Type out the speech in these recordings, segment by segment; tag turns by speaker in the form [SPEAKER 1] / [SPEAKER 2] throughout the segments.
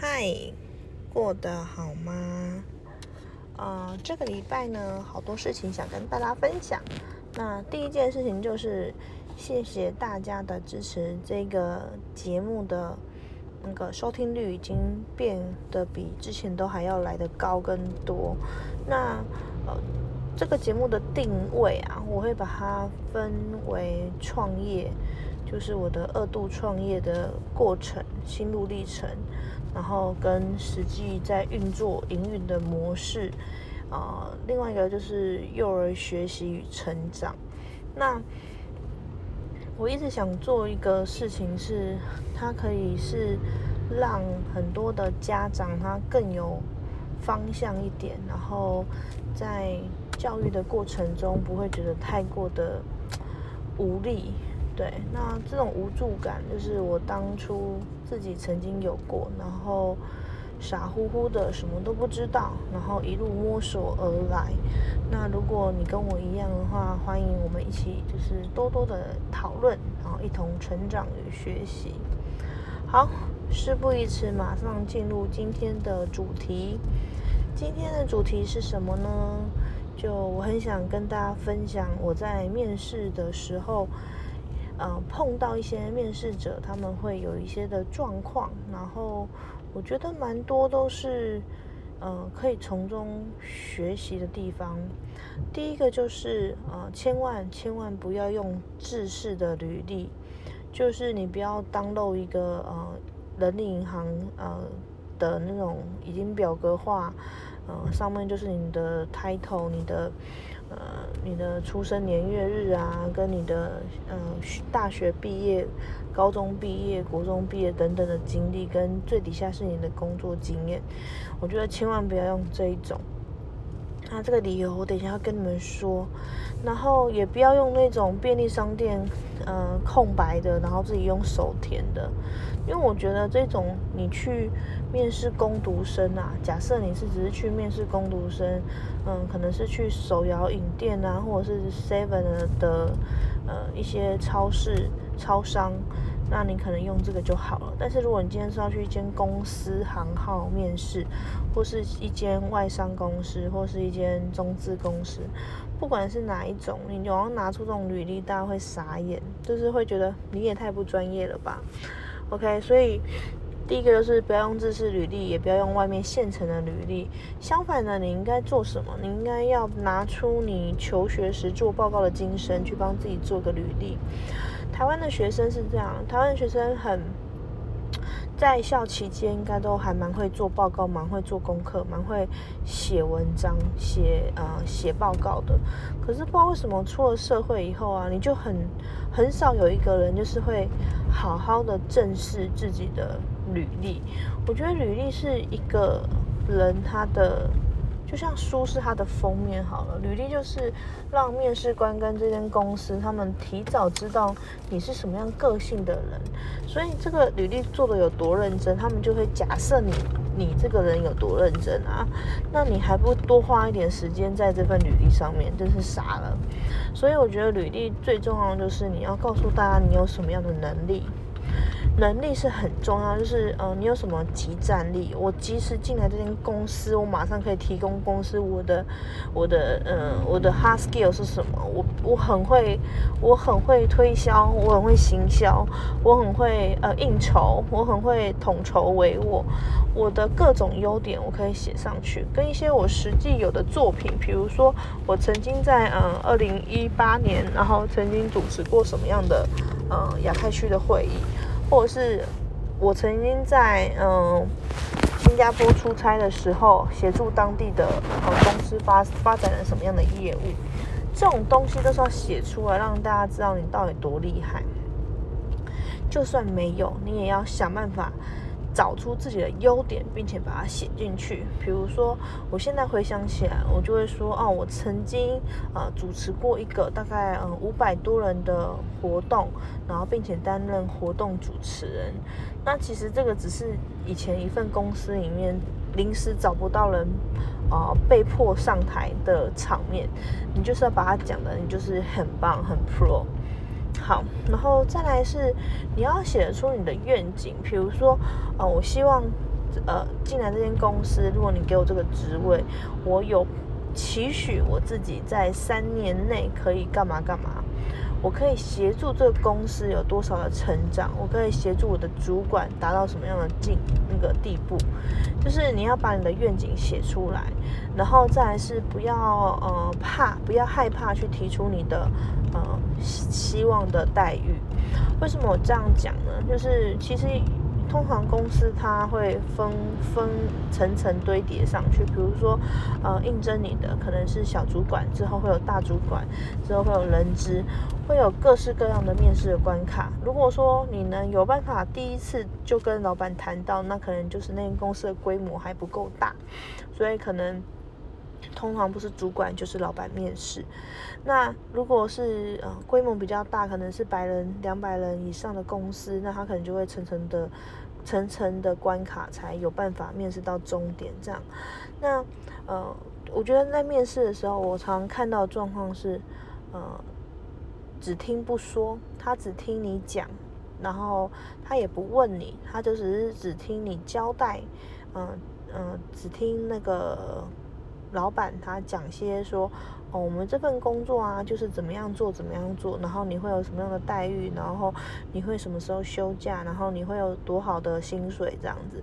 [SPEAKER 1] 嗨，过得好吗？呃，这个礼拜呢，好多事情想跟大家分享。那第一件事情就是谢谢大家的支持，这个节目的那个收听率已经变得比之前都还要来得高更多。那呃，这个节目的定位啊，我会把它分为创业，就是我的二度创业的过程、心路历程。然后跟实际在运作营运的模式，啊，另外一个就是幼儿学习与成长。那我一直想做一个事情，是它可以是让很多的家长他更有方向一点，然后在教育的过程中不会觉得太过的无力。对，那这种无助感，就是我当初自己曾经有过，然后傻乎乎的什么都不知道，然后一路摸索而来。那如果你跟我一样的话，欢迎我们一起就是多多的讨论，然后一同成长与学习。好，事不宜迟，马上进入今天的主题。今天的主题是什么呢？就我很想跟大家分享我在面试的时候。呃，碰到一些面试者，他们会有一些的状况，然后我觉得蛮多都是，呃，可以从中学习的地方。第一个就是，呃，千万千万不要用制式的履历，就是你不要当漏一个呃人力银行呃的那种已经表格化，呃，上面就是你的 title，你的。呃，你的出生年月日啊，跟你的呃大学毕业、高中毕业、国中毕业等等的经历，跟最底下是你的工作经验，我觉得千万不要用这一种。那这个理由我等一下要跟你们说，然后也不要用那种便利商店呃空白的，然后自己用手填的，因为我觉得这种你去面试攻读生啊，假设你是只是去面试攻读生，嗯，可能是去手摇饮店啊，或者是 Seven 的呃一些超市、超商。那你可能用这个就好了。但是如果你今天是要去一间公司行号面试，或是一间外商公司，或是一间中资公司，不管是哪一种，你有要拿出这种履历，大家会傻眼，就是会觉得你也太不专业了吧？OK，所以第一个就是不要用自式履历，也不要用外面现成的履历。相反呢，你应该做什么？你应该要拿出你求学时做报告的精神，去帮自己做个履历。台湾的学生是这样，台湾的学生很在校期间应该都还蛮会做报告，蛮会做功课，蛮会写文章、写呃写报告的。可是不知道为什么出了社会以后啊，你就很很少有一个人就是会好好的正视自己的履历。我觉得履历是一个人他的。就像书是它的封面好了，履历就是让面试官跟这间公司他们提早知道你是什么样个性的人，所以这个履历做的有多认真，他们就会假设你你这个人有多认真啊，那你还不多花一点时间在这份履历上面，真是傻了。所以我觉得履历最重要的就是你要告诉大家你有什么样的能力。能力是很重要，就是呃，你有什么集战力？我即使进来这间公司，我马上可以提供公司我的我的呃我的 hard skill 是什么？我我很会，我很会推销，我很会行销，我很会呃应酬，我很会统筹帷幄。我的各种优点我可以写上去，跟一些我实际有的作品，比如说我曾经在嗯二零一八年，然后曾经主持过什么样的呃亚太区的会议。或者是我曾经在嗯新加坡出差的时候，协助当地的呃公司发发展了什么样的业务，这种东西都是要写出来，让大家知道你到底多厉害。就算没有，你也要想办法。找出自己的优点，并且把它写进去。比如说，我现在回想起来，我就会说：哦，我曾经呃主持过一个大概嗯五百多人的活动，然后并且担任活动主持人。那其实这个只是以前一份公司里面临时找不到人，啊，被迫上台的场面。你就是要把它讲的，你就是很棒，很 pro。好，然后再来是你要写出你的愿景，比如说，呃，我希望呃进来这间公司，如果你给我这个职位，我有期许我自己在三年内可以干嘛干嘛。我可以协助这个公司有多少的成长？我可以协助我的主管达到什么样的境那个地步？就是你要把你的愿景写出来，然后再来是不要呃怕，不要害怕去提出你的呃希望的待遇。为什么我这样讲呢？就是其实。通常公司它会分分层层堆叠上去，比如说，呃，应征你的可能是小主管，之后会有大主管，之后会有人资，会有各式各样的面试的关卡。如果说你能有办法第一次就跟老板谈到，那可能就是那间公司的规模还不够大，所以可能。通常不是主管就是老板面试。那如果是呃规模比较大，可能是百人、两百人以上的公司，那他可能就会层层的、层层的关卡才有办法面试到终点。这样，那呃，我觉得在面试的时候，我常看到状况是，呃，只听不说，他只听你讲，然后他也不问你，他就只是只听你交代，嗯嗯，只听那个。老板他讲些说，哦，我们这份工作啊，就是怎么样做怎么样做，然后你会有什么样的待遇，然后你会什么时候休假，然后你会有多好的薪水这样子。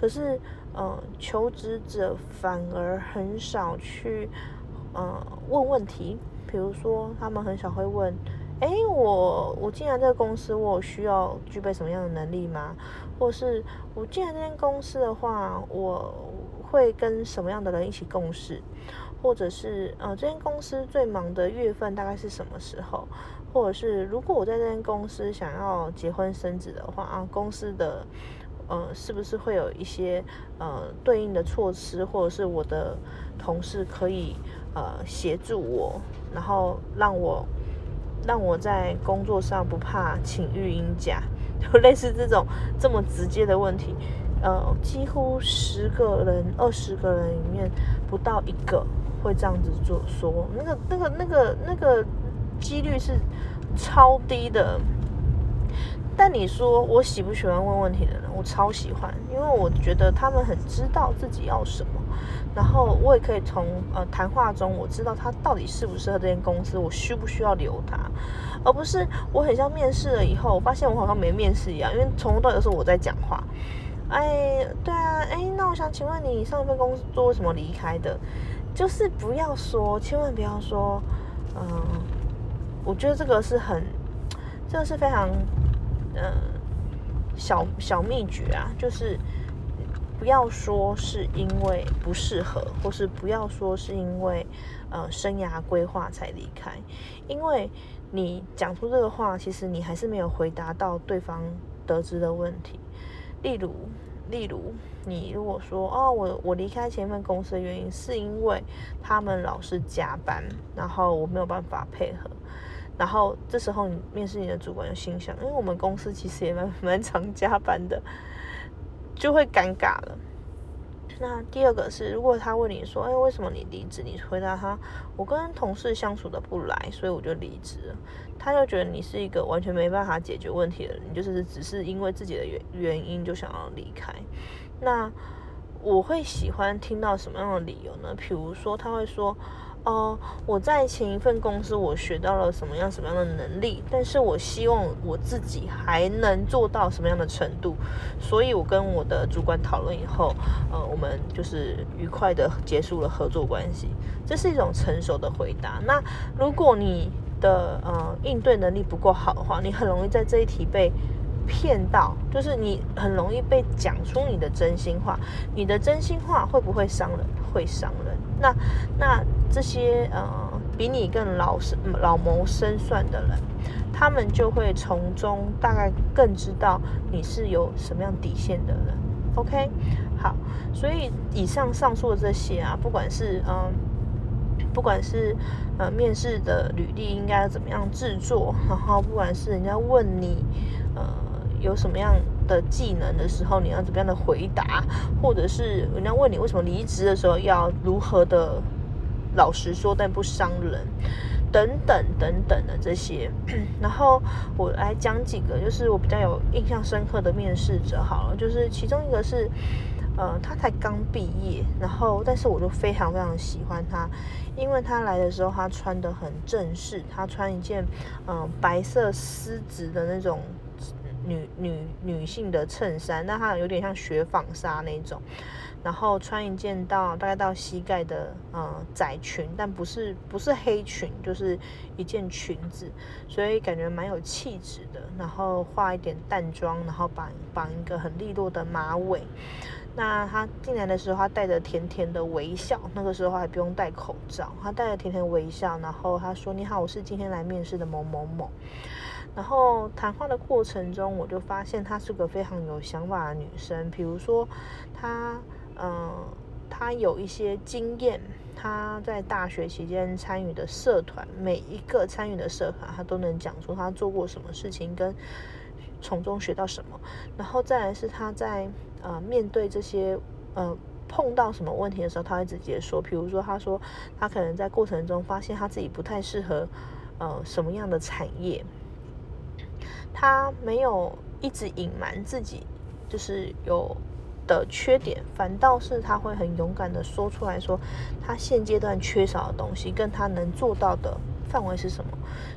[SPEAKER 1] 可是，呃，求职者反而很少去，呃，问问题，比如说他们很少会问，哎，我我进来这个公司，我需要具备什么样的能力吗？或是我进来这间公司的话，我。会跟什么样的人一起共事，或者是呃，这间公司最忙的月份大概是什么时候？或者是如果我在这间公司想要结婚生子的话啊，公司的呃是不是会有一些呃对应的措施，或者是我的同事可以呃协助我，然后让我让我在工作上不怕请育婴假，就类似这种这么直接的问题。呃，几乎十个人、二十个人里面不到一个会这样子做，说那个、那个、那个、那个几率是超低的。但你说我喜不喜欢问问题的人？我超喜欢，因为我觉得他们很知道自己要什么，然后我也可以从呃谈话中我知道他到底适不适合这间公司，我需不需要留他，而不是我很像面试了以后，我发现我好像没面试一样，因为从头到尾都是我在讲话。哎，对啊，哎，那我想请问你上一份工作为什么离开的？就是不要说，千万不要说，嗯，我觉得这个是很，这个是非常，嗯，小小秘诀啊，就是不要说是因为不适合，或是不要说是因为呃生涯规划才离开，因为你讲出这个话，其实你还是没有回答到对方得知的问题。例如，例如，你如果说哦，我我离开前一份公司的原因是因为他们老是加班，然后我没有办法配合，然后这时候你面试你的主管就心想，因为我们公司其实也蛮蛮常加班的，就会尴尬了。那第二个是，如果他问你说，哎，为什么你离职？你回答他，我跟同事相处的不来，所以我就离职了。他就觉得你是一个完全没办法解决问题的人，你就是只是因为自己的原原因就想要离开。那我会喜欢听到什么样的理由呢？比如说，他会说。哦，我在前一份公司我学到了什么样什么样的能力，但是我希望我自己还能做到什么样的程度，所以我跟我的主管讨论以后，呃，我们就是愉快的结束了合作关系，这是一种成熟的回答。那如果你的呃应对能力不够好的话，你很容易在这一题被。骗到，就是你很容易被讲出你的真心话。你的真心话会不会伤人？会伤人。那那这些呃比你更老、老谋深算的人，他们就会从中大概更知道你是有什么样底线的人。OK，好，所以以上上述的这些啊，不管是嗯，不管是呃面试的履历应该怎么样制作，然后不管是人家问你呃。有什么样的技能的时候，你要怎么样的回答，或者是人家问你为什么离职的时候，要如何的老实说但不伤人，等等等等的这些。然后我来讲几个，就是我比较有印象深刻的面试者好了，就是其中一个是，呃，他才刚毕业，然后但是我就非常非常喜欢他，因为他来的时候他穿的很正式，他穿一件嗯白色丝质的那种女女女性的衬衫，那他有点像雪纺纱那种。然后穿一件到大概到膝盖的呃窄裙，但不是不是黑裙，就是一件裙子，所以感觉蛮有气质的。然后化一点淡妆，然后绑绑一个很利落的马尾。那他进来的时候，他带着甜甜的微笑，那个时候还不用戴口罩，他带着甜甜微笑，然后他说：“你好，我是今天来面试的某某某。”然后谈话的过程中，我就发现她是个非常有想法的女生，比如说她。嗯，他有一些经验，他在大学期间参与的社团，每一个参与的社团，他都能讲出他做过什么事情，跟从中学到什么。然后再来是他在呃面对这些呃碰到什么问题的时候，他会直接说，比如说他说他可能在过程中发现他自己不太适合呃什么样的产业，他没有一直隐瞒自己，就是有。的缺点，反倒是他会很勇敢的说出来说，他现阶段缺少的东西，跟他能做到的范围是什么。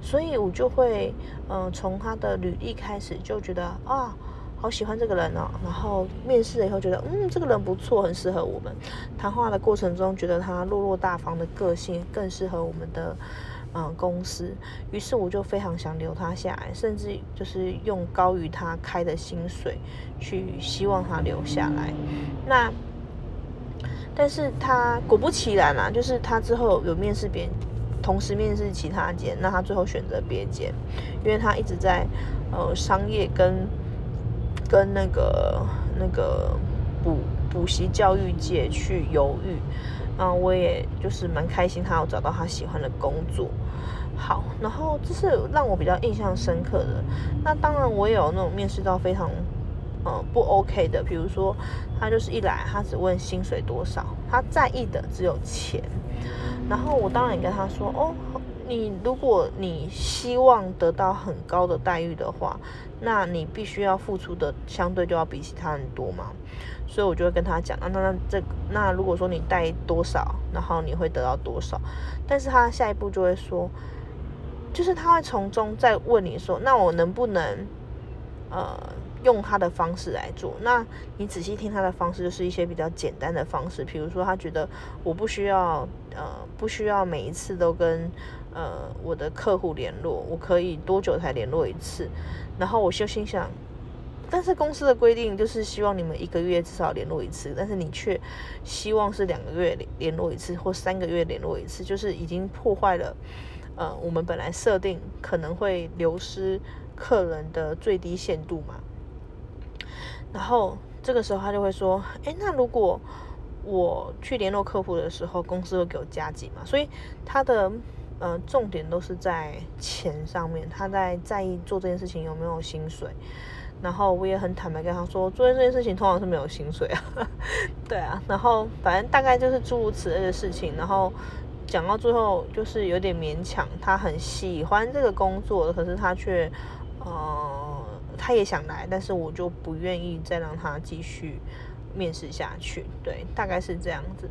[SPEAKER 1] 所以我就会，嗯，从他的履历开始就觉得啊，好喜欢这个人哦。然后面试了以后觉得，嗯，这个人不错，很适合我们。谈话的过程中觉得他落落大方的个性更适合我们的。嗯，公司，于是我就非常想留他下来，甚至就是用高于他开的薪水去希望他留下来。那，但是他果不其然啊，就是他之后有面试别人，同时面试其他间，那他最后选择别间，因为他一直在呃商业跟跟那个那个补补习教育界去犹豫。啊，我也就是蛮开心，他有找到他喜欢的工作。好，然后这是让我比较印象深刻的。那当然，我也有那种面试到非常呃不 OK 的，比如说他就是一来，他只问薪水多少，他在意的只有钱。然后我当然也跟他说，哦，你如果你希望得到很高的待遇的话，那你必须要付出的相对就要比其他人多嘛。所以我就会跟他讲，那那那这那如果说你带多少，然后你会得到多少，但是他下一步就会说，就是他会从中再问你说，那我能不能呃用他的方式来做？那你仔细听他的方式，就是一些比较简单的方式，比如说他觉得我不需要呃不需要每一次都跟呃我的客户联络，我可以多久才联络一次？然后我就心想。但是公司的规定就是希望你们一个月至少联络一次，但是你却希望是两个月联络一次或三个月联络一次，就是已经破坏了呃我们本来设定可能会流失客人的最低限度嘛。然后这个时候他就会说：“哎，那如果我去联络客户的时候，公司会给我加急嘛？”所以他的呃重点都是在钱上面，他在在意做这件事情有没有薪水。然后我也很坦白跟他说，做这件事情通常是没有薪水啊，对啊。然后反正大概就是诸如此类的事情。然后讲到最后，就是有点勉强。他很喜欢这个工作，可是他却，呃，他也想来，但是我就不愿意再让他继续面试下去。对，大概是这样子。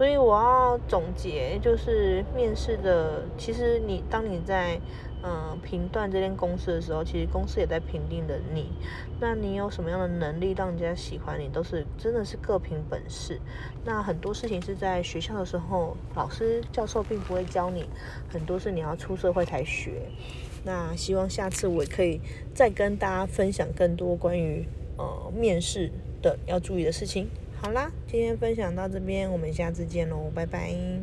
[SPEAKER 1] 所以我要总结，就是面试的，其实你当你在。嗯，评断这间公司的时候，其实公司也在评定的你。那你有什么样的能力让人家喜欢你，都是真的是各凭本事。那很多事情是在学校的时候，老师教授并不会教你，很多是你要出社会才学。那希望下次我也可以再跟大家分享更多关于呃面试的要注意的事情。好啦，今天分享到这边，我们下次见喽，拜拜。